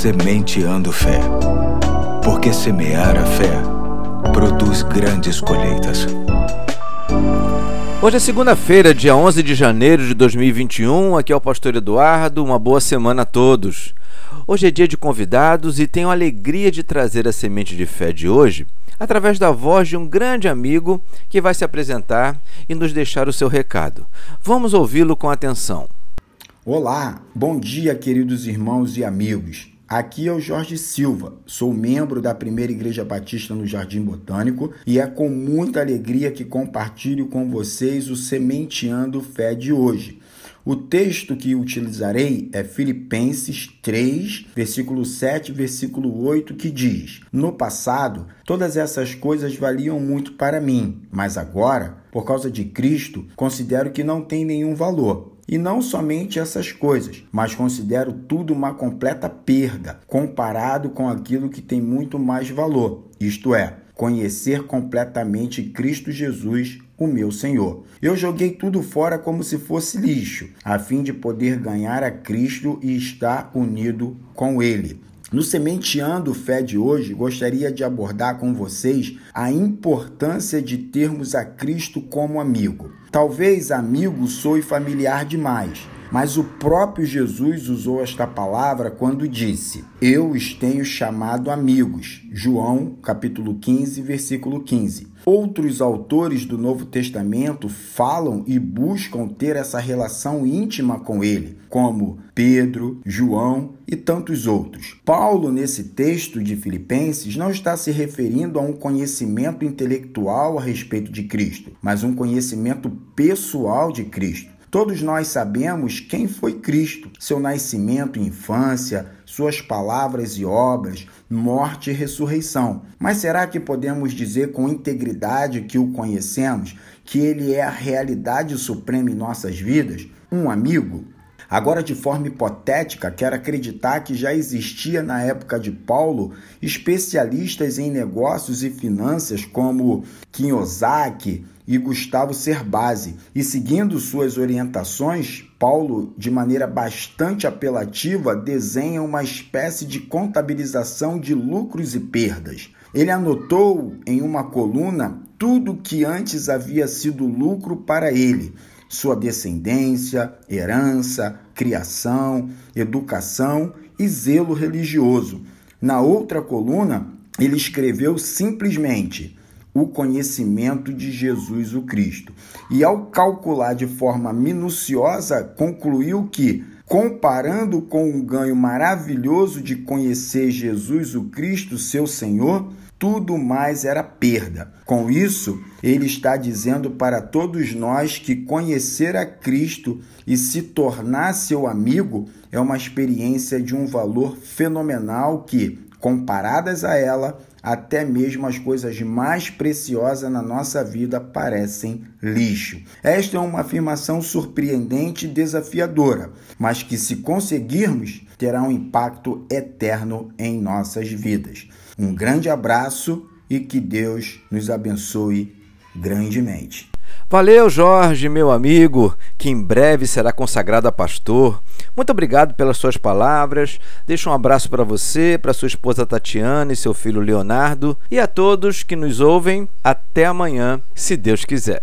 Sementeando Fé. Porque semear a fé produz grandes colheitas. Hoje é segunda-feira, dia 11 de janeiro de 2021. Aqui é o Pastor Eduardo. Uma boa semana a todos. Hoje é dia de convidados e tenho a alegria de trazer a semente de fé de hoje através da voz de um grande amigo que vai se apresentar e nos deixar o seu recado. Vamos ouvi-lo com atenção. Olá, bom dia, queridos irmãos e amigos. Aqui é o Jorge Silva, sou membro da Primeira Igreja Batista no Jardim Botânico e é com muita alegria que compartilho com vocês o Sementeando Fé de hoje. O texto que utilizarei é Filipenses 3, versículo 7, versículo 8, que diz: No passado, todas essas coisas valiam muito para mim, mas agora, por causa de Cristo, considero que não tem nenhum valor. E não somente essas coisas, mas considero tudo uma completa perda comparado com aquilo que tem muito mais valor, isto é, conhecer completamente Cristo Jesus, o meu Senhor. Eu joguei tudo fora como se fosse lixo, a fim de poder ganhar a Cristo e estar unido com Ele. No Sementeando Fé de hoje, gostaria de abordar com vocês a importância de termos a Cristo como amigo. Talvez amigo soe familiar demais, mas o próprio Jesus usou esta palavra quando disse: Eu os tenho chamado amigos. João, capítulo 15, versículo 15. Outros autores do Novo Testamento falam e buscam ter essa relação íntima com ele, como Pedro, João e tantos outros. Paulo, nesse texto de Filipenses, não está se referindo a um conhecimento intelectual a respeito de Cristo, mas um conhecimento pessoal de Cristo. Todos nós sabemos quem foi Cristo, seu nascimento e infância, suas palavras e obras, morte e ressurreição. Mas será que podemos dizer com integridade que o conhecemos, que ele é a realidade suprema em nossas vidas? Um amigo? Agora, de forma hipotética, quero acreditar que já existia na época de Paulo especialistas em negócios e finanças como Kiyosaki e Gustavo Cerbasi. E seguindo suas orientações, Paulo, de maneira bastante apelativa, desenha uma espécie de contabilização de lucros e perdas. Ele anotou em uma coluna tudo que antes havia sido lucro para ele sua descendência, herança, criação, educação e zelo religioso. Na outra coluna, ele escreveu simplesmente o conhecimento de Jesus o Cristo. E ao calcular de forma minuciosa, concluiu que, comparando com o ganho maravilhoso de conhecer Jesus o Cristo, seu Senhor, tudo mais era perda. Com isso, ele está dizendo para todos nós que conhecer a Cristo e se tornar seu amigo é uma experiência de um valor fenomenal que, comparadas a ela, até mesmo as coisas mais preciosas na nossa vida parecem lixo. Esta é uma afirmação surpreendente e desafiadora, mas que, se conseguirmos, terá um impacto eterno em nossas vidas. Um grande abraço e que Deus nos abençoe grandemente. Valeu, Jorge, meu amigo, que em breve será consagrado a pastor. Muito obrigado pelas suas palavras. Deixo um abraço para você, para sua esposa Tatiana e seu filho Leonardo e a todos que nos ouvem. Até amanhã, se Deus quiser.